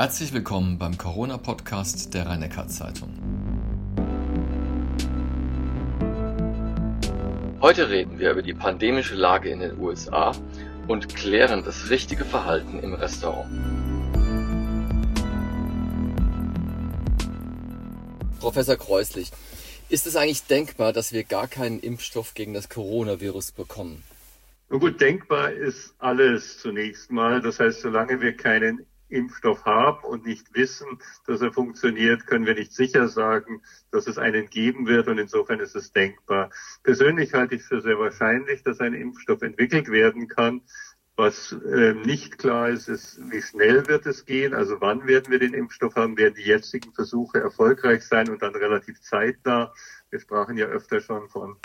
Herzlich willkommen beim Corona-Podcast der rhein zeitung Heute reden wir über die pandemische Lage in den USA und klären das richtige Verhalten im Restaurant. Professor Kreuslich, ist es eigentlich denkbar, dass wir gar keinen Impfstoff gegen das Coronavirus bekommen? Nun gut, denkbar ist alles zunächst mal. Das heißt, solange wir keinen Impfstoff haben und nicht wissen, dass er funktioniert, können wir nicht sicher sagen, dass es einen geben wird und insofern ist es denkbar. Persönlich halte ich für sehr wahrscheinlich, dass ein Impfstoff entwickelt werden kann. Was äh, nicht klar ist, ist, wie schnell wird es gehen, also wann werden wir den Impfstoff haben, werden die jetzigen Versuche erfolgreich sein und dann relativ zeitnah. Wir sprachen ja öfter schon von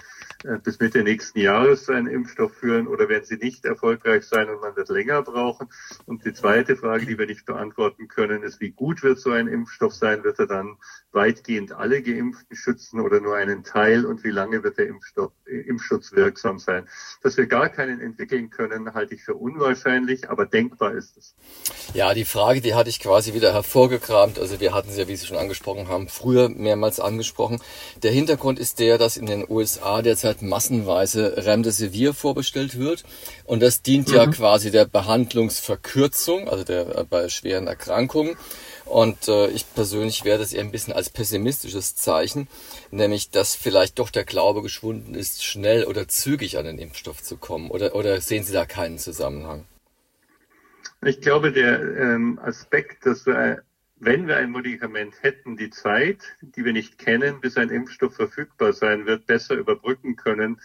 äh, bis Mitte nächsten Jahres einen Impfstoff führen oder werden sie nicht erfolgreich sein und man wird länger brauchen? Und die zweite Frage, die wir nicht beantworten können, ist, wie gut wird so ein Impfstoff sein? Wird er dann weitgehend alle Geimpften schützen oder nur einen Teil? Und wie lange wird der Impfstoff, äh, Impfschutz wirksam sein? Dass wir gar keinen entwickeln können, halte ich für unwahrscheinlich, aber denkbar ist es. Ja, die Frage, die hatte ich quasi wieder hervorgekramt. Also wir hatten sie ja, wie Sie schon angesprochen haben, früher mehrmals angesprochen. Der Hintergrund ist der, dass in den USA derzeit massenweise Remdesivir vorbestellt wird. Und das dient mhm. ja quasi der Behandlungsverkürzung, also der äh, bei schweren Erkrankungen. Und äh, ich persönlich werde es eher ein bisschen als pessimistisches Zeichen, nämlich dass vielleicht doch der Glaube geschwunden ist, schnell oder zügig an den Impfstoff zu kommen. Oder, oder sehen Sie da keinen Zusammenhang? Ich glaube, der ähm, Aspekt, dass wir wenn wir ein Medikament hätten, die Zeit, die wir nicht kennen, bis ein Impfstoff verfügbar sein wird, besser überbrücken können,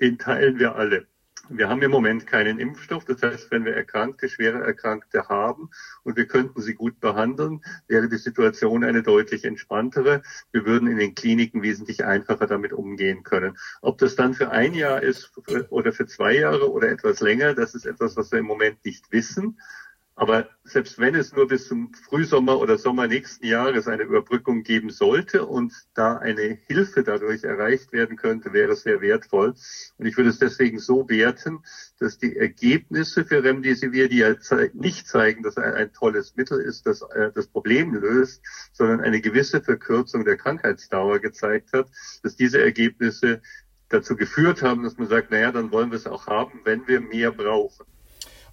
den teilen wir alle. Wir haben im Moment keinen Impfstoff. Das heißt, wenn wir Erkrankte, schwere Erkrankte haben und wir könnten sie gut behandeln, wäre die Situation eine deutlich entspanntere. Wir würden in den Kliniken wesentlich einfacher damit umgehen können. Ob das dann für ein Jahr ist oder für zwei Jahre oder etwas länger, das ist etwas, was wir im Moment nicht wissen. Aber selbst wenn es nur bis zum Frühsommer oder Sommer nächsten Jahres eine Überbrückung geben sollte und da eine Hilfe dadurch erreicht werden könnte, wäre es sehr wertvoll. Und ich würde es deswegen so werten, dass die Ergebnisse für Remdesivir, die ja nicht zeigen, dass er ein tolles Mittel ist, das äh, das Problem löst, sondern eine gewisse Verkürzung der Krankheitsdauer gezeigt hat, dass diese Ergebnisse dazu geführt haben, dass man sagt, naja, dann wollen wir es auch haben, wenn wir mehr brauchen.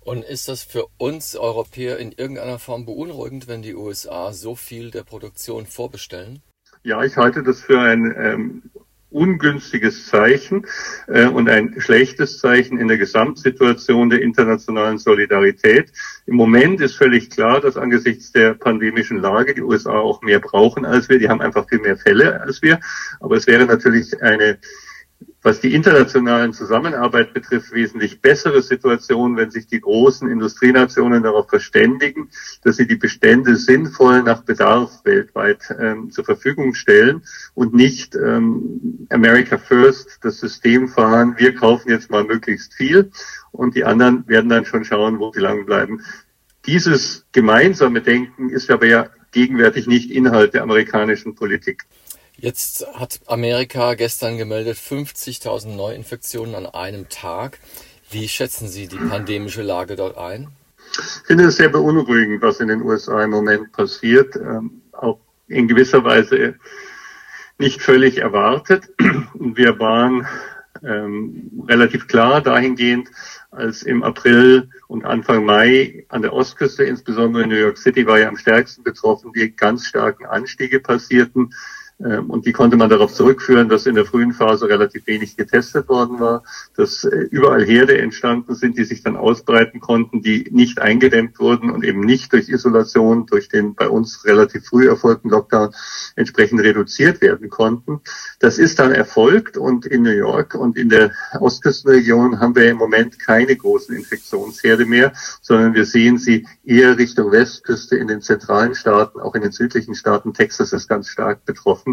Und ist das für uns Europäer in irgendeiner Form beunruhigend, wenn die USA so viel der Produktion vorbestellen? Ja, ich halte das für ein ähm, ungünstiges Zeichen äh, und ein schlechtes Zeichen in der Gesamtsituation der internationalen Solidarität. Im Moment ist völlig klar, dass angesichts der pandemischen Lage die USA auch mehr brauchen als wir. Die haben einfach viel mehr Fälle als wir. Aber es wäre natürlich eine was die internationalen Zusammenarbeit betrifft, wesentlich bessere Situation, wenn sich die großen Industrienationen darauf verständigen, dass sie die Bestände sinnvoll nach Bedarf weltweit ähm, zur Verfügung stellen und nicht ähm, America First das System fahren, wir kaufen jetzt mal möglichst viel und die anderen werden dann schon schauen, wo sie lang bleiben. Dieses gemeinsame Denken ist aber ja gegenwärtig nicht Inhalt der amerikanischen Politik. Jetzt hat Amerika gestern gemeldet 50.000 Neuinfektionen an einem Tag. Wie schätzen Sie die pandemische Lage dort ein? Ich finde es sehr beunruhigend, was in den USA im Moment passiert. Ähm, auch in gewisser Weise nicht völlig erwartet. Wir waren ähm, relativ klar dahingehend, als im April und Anfang Mai an der Ostküste, insbesondere in New York City, war ja am stärksten betroffen, die ganz starken Anstiege passierten. Ähm, und die konnte man darauf zurückführen, dass in der frühen Phase relativ wenig getestet worden war, dass äh, überall Herde entstanden sind, die sich dann ausbreiten konnten, die nicht eingedämmt wurden und eben nicht durch Isolation, durch den bei uns relativ früh erfolgten Lockdown entsprechend reduziert werden konnten. Das ist dann erfolgt und in New York und in der Ostküstenregion haben wir im Moment keine großen Infektionsherde mehr, sondern wir sehen sie eher Richtung Westküste in den zentralen Staaten, auch in den südlichen Staaten. Texas ist ganz stark betroffen.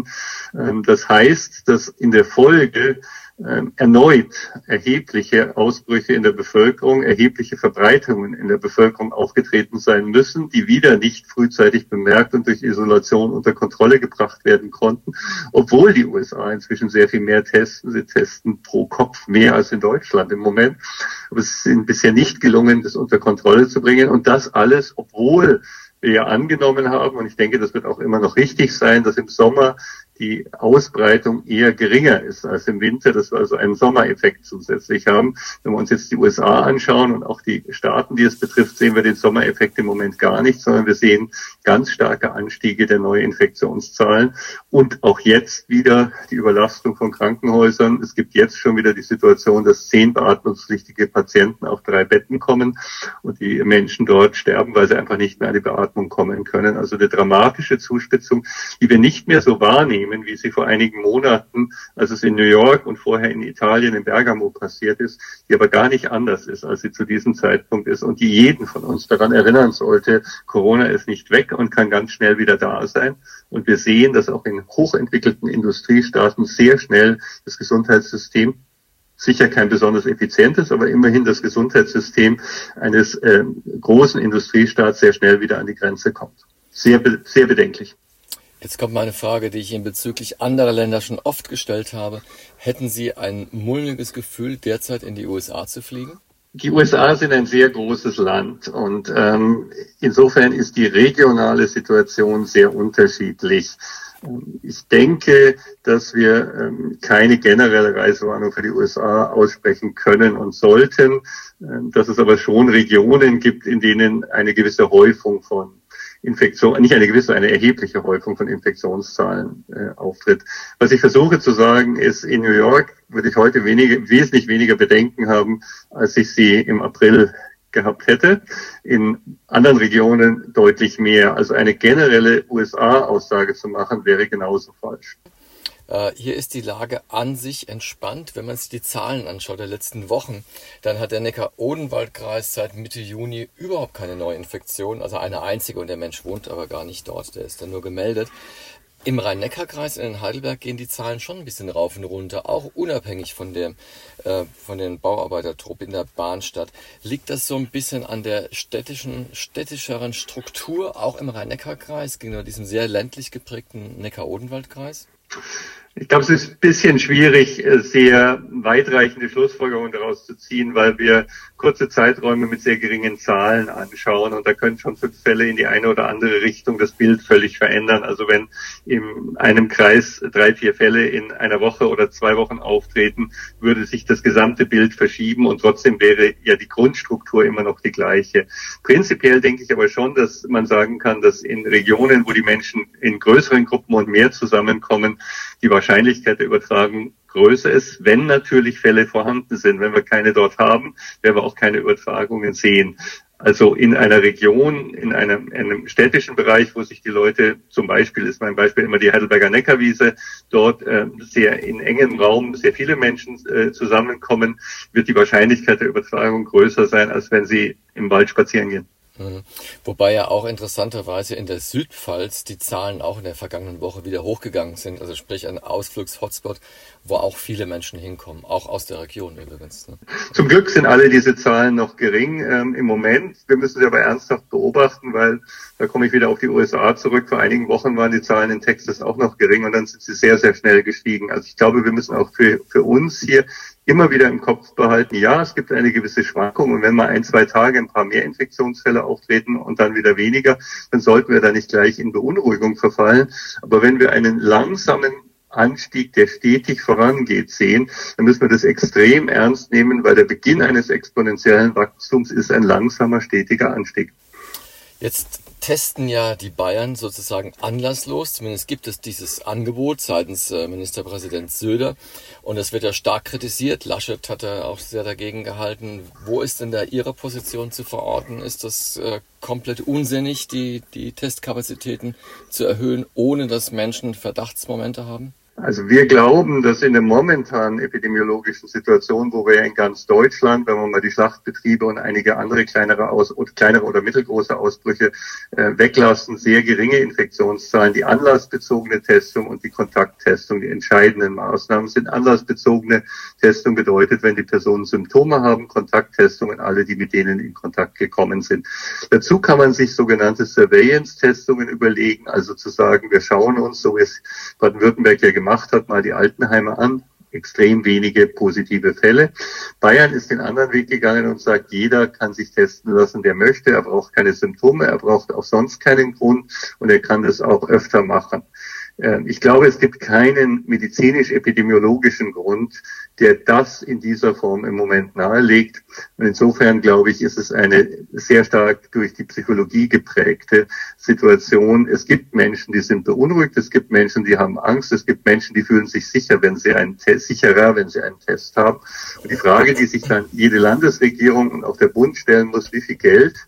Ähm, das heißt, dass in der Folge ähm, erneut erhebliche Ausbrüche in der Bevölkerung, erhebliche Verbreitungen in der Bevölkerung aufgetreten sein müssen, die wieder nicht frühzeitig bemerkt und durch Isolation unter Kontrolle gebracht werden konnten, obwohl die USA inzwischen sehr viel mehr testen. Sie testen pro Kopf mehr als in Deutschland im Moment. Aber es ist ihnen bisher nicht gelungen, das unter Kontrolle zu bringen. Und das alles, obwohl ja angenommen haben, und ich denke, das wird auch immer noch richtig sein, dass im Sommer die Ausbreitung eher geringer ist als im Winter, dass wir also einen Sommereffekt zusätzlich haben. Wenn wir uns jetzt die USA anschauen und auch die Staaten, die es betrifft, sehen wir den Sommereffekt im Moment gar nicht, sondern wir sehen ganz starke Anstiege der Neuinfektionszahlen und auch jetzt wieder die Überlastung von Krankenhäusern. Es gibt jetzt schon wieder die Situation, dass zehn beatmungspflichtige Patienten auf drei Betten kommen und die Menschen dort sterben, weil sie einfach nicht mehr an die Beatmung kommen können. Also eine dramatische Zuspitzung, die wir nicht mehr so wahrnehmen nehmen, wie sie vor einigen Monaten, als es in New York und vorher in Italien, in Bergamo passiert ist, die aber gar nicht anders ist, als sie zu diesem Zeitpunkt ist und die jeden von uns daran erinnern sollte, Corona ist nicht weg und kann ganz schnell wieder da sein. Und wir sehen, dass auch in hochentwickelten Industriestaaten sehr schnell das Gesundheitssystem sicher kein besonders effizientes, aber immerhin das Gesundheitssystem eines äh, großen Industriestaats sehr schnell wieder an die Grenze kommt. Sehr, sehr bedenklich. Jetzt kommt meine Frage, die ich Ihnen bezüglich anderer Länder schon oft gestellt habe. Hätten Sie ein mulmiges Gefühl, derzeit in die USA zu fliegen? Die USA sind ein sehr großes Land und ähm, insofern ist die regionale Situation sehr unterschiedlich. Ich denke, dass wir ähm, keine generelle Reisewarnung für die USA aussprechen können und sollten, ähm, dass es aber schon Regionen gibt, in denen eine gewisse Häufung von Infektion, nicht eine gewisse, eine erhebliche Häufung von Infektionszahlen äh, auftritt. Was ich versuche zu sagen, ist, in New York würde ich heute weniger, wesentlich weniger Bedenken haben, als ich sie im April gehabt hätte. In anderen Regionen deutlich mehr. Also eine generelle USA-Aussage zu machen, wäre genauso falsch. Äh, hier ist die Lage an sich entspannt. Wenn man sich die Zahlen anschaut der letzten Wochen, dann hat der Neckar-Odenwald-Kreis seit Mitte Juni überhaupt keine Neuinfektion. Also eine einzige und der Mensch wohnt aber gar nicht dort. Der ist dann nur gemeldet. Im Rhein-Neckar-Kreis in Heidelberg gehen die Zahlen schon ein bisschen rauf und runter, auch unabhängig von dem, äh, von den Bauarbeitertrupp in der Bahnstadt. Liegt das so ein bisschen an der städtischen, städtischeren Struktur, auch im Rhein-Neckar-Kreis, gegenüber diesem sehr ländlich geprägten Neckar-Odenwald-Kreis? Ich glaube, es ist ein bisschen schwierig, äh, sehr weitreichende Schlussfolgerungen daraus zu ziehen, weil wir kurze Zeiträume mit sehr geringen Zahlen anschauen und da können schon fünf Fälle in die eine oder andere Richtung das Bild völlig verändern. Also wenn in einem Kreis drei, vier Fälle in einer Woche oder zwei Wochen auftreten, würde sich das gesamte Bild verschieben und trotzdem wäre ja die Grundstruktur immer noch die gleiche. Prinzipiell denke ich aber schon, dass man sagen kann, dass in Regionen, wo die Menschen in größeren Gruppen und mehr zusammenkommen, die Wahrscheinlichkeit der Übertragung größer ist, wenn natürlich Fälle vorhanden sind. Wenn wir keine dort haben, werden wir auch keine Übertragungen sehen. Also in einer Region, in einem, in einem städtischen Bereich, wo sich die Leute, zum Beispiel ist mein Beispiel immer die Heidelberger Neckarwiese, dort äh, sehr in engem Raum sehr viele Menschen äh, zusammenkommen, wird die Wahrscheinlichkeit der Übertragung größer sein, als wenn sie im Wald spazieren gehen. Mhm. Wobei ja auch interessanterweise in der Südpfalz die Zahlen auch in der vergangenen Woche wieder hochgegangen sind. Also sprich ein Ausflugshotspot, wo auch viele Menschen hinkommen, auch aus der Region übrigens. Ne? Zum Glück sind alle diese Zahlen noch gering ähm, im Moment. Wir müssen sie aber ernsthaft beobachten, weil da komme ich wieder auf die USA zurück. Vor einigen Wochen waren die Zahlen in Texas auch noch gering und dann sind sie sehr, sehr schnell gestiegen. Also ich glaube, wir müssen auch für, für uns hier immer wieder im Kopf behalten, ja, es gibt eine gewisse Schwankung und wenn mal ein, zwei Tage ein paar mehr Infektionsfälle auftreten und dann wieder weniger, dann sollten wir da nicht gleich in Beunruhigung verfallen. Aber wenn wir einen langsamen Anstieg, der stetig vorangeht, sehen, dann müssen wir das extrem ernst nehmen, weil der Beginn eines exponentiellen Wachstums ist ein langsamer, stetiger Anstieg. Jetzt testen ja die Bayern sozusagen anlasslos, zumindest gibt es dieses Angebot seitens äh, Ministerpräsident Söder und es wird ja stark kritisiert. Laschet hat ja auch sehr dagegen gehalten. Wo ist denn da Ihre Position zu verorten? Ist das äh, komplett unsinnig, die, die Testkapazitäten zu erhöhen, ohne dass Menschen Verdachtsmomente haben? Also wir glauben, dass in der momentanen epidemiologischen Situation, wo wir in ganz Deutschland, wenn wir mal die Schlachtbetriebe und einige andere kleinere, Aus oder kleinere oder mittelgroße Ausbrüche äh, weglassen, sehr geringe Infektionszahlen, die anlassbezogene Testung und die Kontakttestung die entscheidenden Maßnahmen sind. Anlassbezogene Testung bedeutet, wenn die Personen Symptome haben, Kontakttestungen alle, die mit denen in Kontakt gekommen sind. Dazu kann man sich sogenannte Surveillance-Testungen überlegen, also zu sagen, wir schauen uns, so es Baden-Württemberg ja gemacht hat, mal die Altenheime an extrem wenige positive Fälle. Bayern ist den anderen Weg gegangen und sagt, jeder kann sich testen lassen, der möchte. Er braucht keine Symptome, er braucht auch sonst keinen Grund und er kann das auch öfter machen. Ähm, ich glaube, es gibt keinen medizinisch-epidemiologischen Grund, der das in dieser Form im Moment nahelegt. Und insofern, glaube ich, ist es eine sehr stark durch die Psychologie geprägte Situation. Es gibt Menschen, die sind beunruhigt, es gibt Menschen, die haben Angst, es gibt Menschen, die fühlen sich sicher, wenn sie einen Test, sicherer, wenn sie einen Test haben. Und die Frage, die sich dann jede Landesregierung und auch der Bund stellen muss, wie viel Geld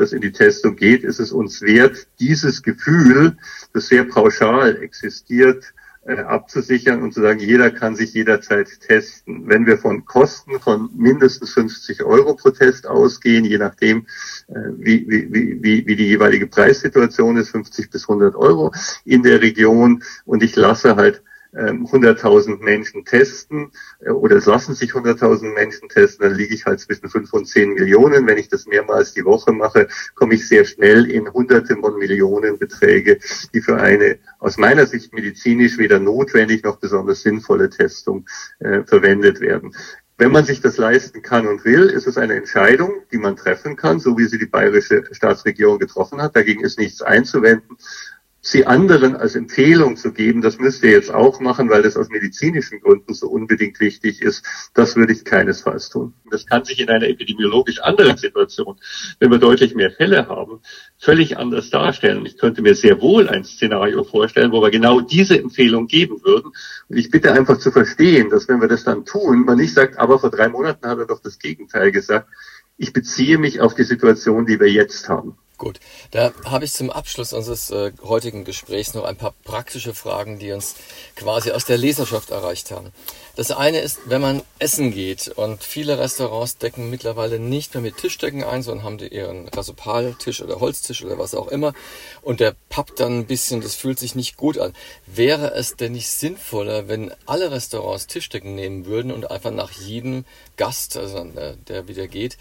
das in die Testung geht, ist es uns wert, dieses Gefühl, das sehr pauschal existiert, äh, abzusichern und zu sagen, jeder kann sich jederzeit testen. Wenn wir von Kosten von mindestens 50 Euro pro Test ausgehen, je nachdem, äh, wie, wie, wie, wie die jeweilige Preissituation ist, 50 bis 100 Euro in der Region und ich lasse halt 100.000 ähm, Menschen testen äh, oder es lassen sich 100.000 Menschen testen, dann liege ich halt zwischen 5 und 10 Millionen. Wenn ich das mehrmals die Woche mache, komme ich sehr schnell in Hunderte von Millionen Beträge, die für eine aus meiner Sicht medizinisch weder notwendig noch besonders sinnvolle Testung äh, verwendet werden. Wenn man sich das leisten kann und will, ist es eine Entscheidung, die man treffen kann, so wie sie die bayerische Staatsregierung getroffen hat. Dagegen ist nichts einzuwenden sie anderen als Empfehlung zu geben, das müsst ihr jetzt auch machen, weil das aus medizinischen Gründen so unbedingt wichtig ist, das würde ich keinesfalls tun. Das kann sich in einer epidemiologisch anderen Situation, wenn wir deutlich mehr Fälle haben, völlig anders darstellen. Ich könnte mir sehr wohl ein Szenario vorstellen, wo wir genau diese Empfehlung geben würden. Und ich bitte einfach zu verstehen, dass wenn wir das dann tun, man nicht sagt, aber vor drei Monaten hat er doch das Gegenteil gesagt. Ich beziehe mich auf die Situation, die wir jetzt haben. Gut, da habe ich zum Abschluss unseres äh, heutigen Gesprächs noch ein paar praktische Fragen, die uns quasi aus der Leserschaft erreicht haben. Das eine ist, wenn man essen geht und viele Restaurants decken mittlerweile nicht mehr mit Tischdecken ein, sondern haben die ihren Rasopaltisch oder Holztisch oder was auch immer und der pappt dann ein bisschen, das fühlt sich nicht gut an. Wäre es denn nicht sinnvoller, wenn alle Restaurants Tischdecken nehmen würden und einfach nach jedem Gast, also äh, der wieder geht,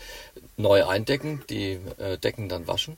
neu eindecken, die äh, Decken dann waschen?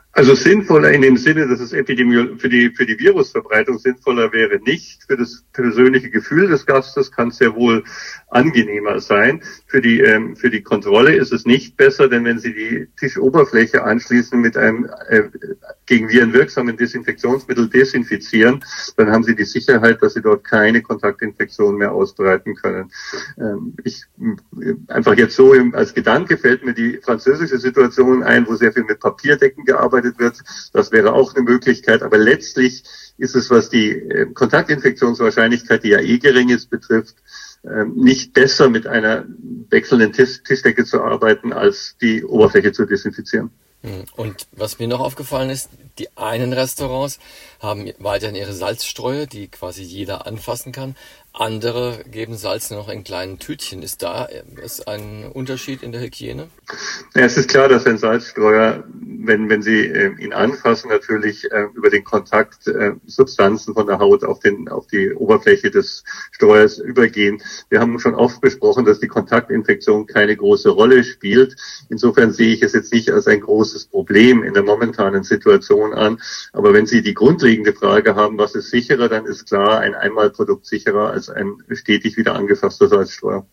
Also sinnvoller in dem Sinne, dass es Epidemie für die, für die Virusverbreitung sinnvoller wäre nicht. Für das persönliche Gefühl des Gastes kann es sehr wohl angenehmer sein. Für die, ähm, für die Kontrolle ist es nicht besser, denn wenn Sie die Tischoberfläche anschließend mit einem äh, gegen Viren wirksamen Desinfektionsmittel desinfizieren, dann haben Sie die Sicherheit, dass Sie dort keine Kontaktinfektion mehr ausbreiten können. Ähm, ich, einfach jetzt so als Gedanke fällt mir die französische Situation ein, wo sehr viel mit Papierdecken gearbeitet gearbeitet wird. Das wäre auch eine Möglichkeit. Aber letztlich ist es, was die äh, Kontaktinfektionswahrscheinlichkeit, die ja eh gering ist, betrifft, ähm, nicht besser mit einer wechselnden Tischdecke zu arbeiten, als die Oberfläche zu desinfizieren. Hm. Und was mir noch aufgefallen ist, die einen Restaurants haben weiterhin ihre Salzstreuer, die quasi jeder anfassen kann. Andere geben Salz noch in kleinen Tütchen. Ist da ist ein Unterschied in der Hygiene? Ja, es ist klar, dass ein Salzstreuer, wenn, wenn Sie äh, ihn anfassen, natürlich äh, über den Kontakt äh, Substanzen von der Haut auf, den, auf die Oberfläche des Streuers übergehen. Wir haben schon oft besprochen, dass die Kontaktinfektion keine große Rolle spielt. Insofern sehe ich es jetzt nicht als ein großes Problem in der momentanen Situation an. Aber wenn Sie die grundlegende Frage haben, was ist sicherer, dann ist klar, ein Einmalprodukt sicherer als ein stetig wieder angefasster Salzstreuer.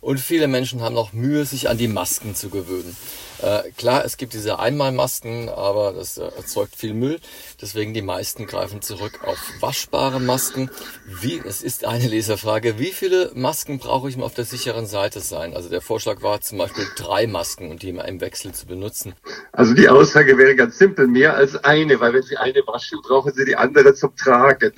Und viele Menschen haben noch Mühe, sich an die Masken zu gewöhnen. Äh, klar, es gibt diese Einmalmasken, aber das äh, erzeugt viel Müll. Deswegen die meisten greifen zurück auf waschbare Masken. Wie, es ist eine Leserfrage, wie viele Masken brauche ich, um auf der sicheren Seite sein? Also der Vorschlag war zum Beispiel drei Masken und die immer im Wechsel zu benutzen. Also die Aussage wäre ganz simpel, mehr als eine, weil wenn Sie eine waschen, brauchen Sie die andere zum Tragen.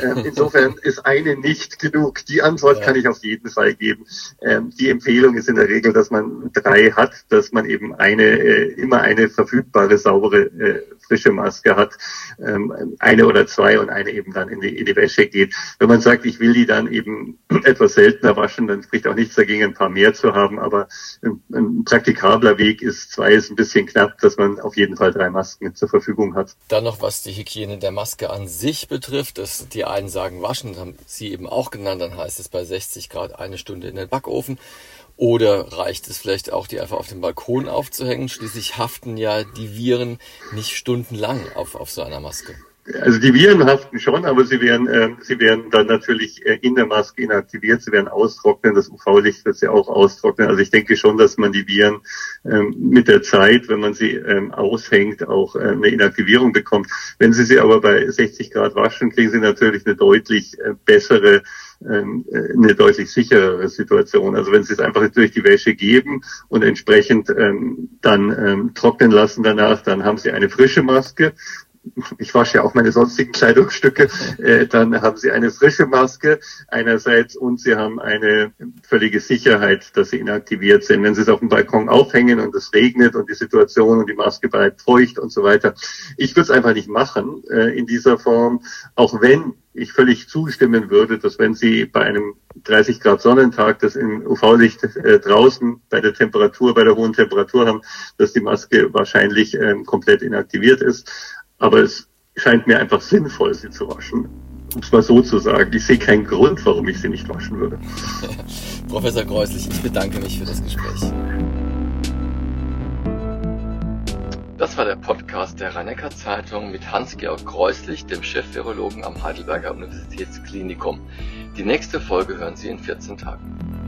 Ähm, insofern ist eine nicht genug. Die Antwort ja. kann ich auf jeden Fall geben. Ähm, die Empfehlung ist in der Regel, dass man drei hat, dass man eben eine, äh, immer eine verfügbare, saubere, äh, frische Maske hat, ähm, eine oder zwei und eine eben dann in die, in die Wäsche geht. Wenn man sagt, ich will die dann eben etwas seltener waschen, dann spricht auch nichts dagegen, ein paar mehr zu haben, aber ein, ein praktikabler Weg ist, zwei ist ein bisschen knapp, dass man auf jeden Fall drei Masken zur Verfügung hat. Dann noch, was die Hygiene der Maske an sich betrifft, dass die einen sagen waschen, haben Sie eben auch genannt, dann heißt es bei 60 Grad eine Stunde in den Backofen. Oder reicht es vielleicht auch, die einfach auf dem Balkon aufzuhängen? Schließlich haften ja die Viren nicht stundenlang auf, auf so einer Maske. also die Viren haften schon, aber sie werden, äh, sie werden dann natürlich äh, in der Maske inaktiviert, sie werden austrocknen, das UV-Licht wird sie auch austrocknen. Also ich denke schon, dass man die Viren ähm, mit der Zeit, wenn man sie ähm, aushängt, auch äh, eine Inaktivierung bekommt. Wenn Sie sie aber bei 60 Grad waschen, kriegen Sie natürlich eine deutlich äh, bessere eine deutlich sicherere Situation. Also wenn Sie es einfach durch die Wäsche geben und entsprechend ähm, dann ähm, trocknen lassen danach, dann haben Sie eine frische Maske ich wasche ja auch meine sonstigen Kleidungsstücke, äh, dann haben sie eine frische Maske einerseits und sie haben eine völlige Sicherheit, dass sie inaktiviert sind. Wenn sie es auf dem Balkon aufhängen und es regnet und die Situation und die Maske bleibt feucht und so weiter. Ich würde es einfach nicht machen äh, in dieser Form, auch wenn ich völlig zustimmen würde, dass wenn Sie bei einem 30 Grad Sonnentag das im UV-Licht äh, draußen bei der Temperatur, bei der hohen Temperatur haben, dass die Maske wahrscheinlich ähm, komplett inaktiviert ist. Aber es scheint mir einfach sinnvoll, sie zu waschen. Um es mal so zu sagen. Ich sehe keinen Grund, warum ich sie nicht waschen würde. Professor Kreuslich, ich bedanke mich für das Gespräch. Das war der Podcast der rhein Zeitung mit Hans-Georg Kreuslich, dem Chef-Virologen am Heidelberger Universitätsklinikum. Die nächste Folge hören Sie in 14 Tagen.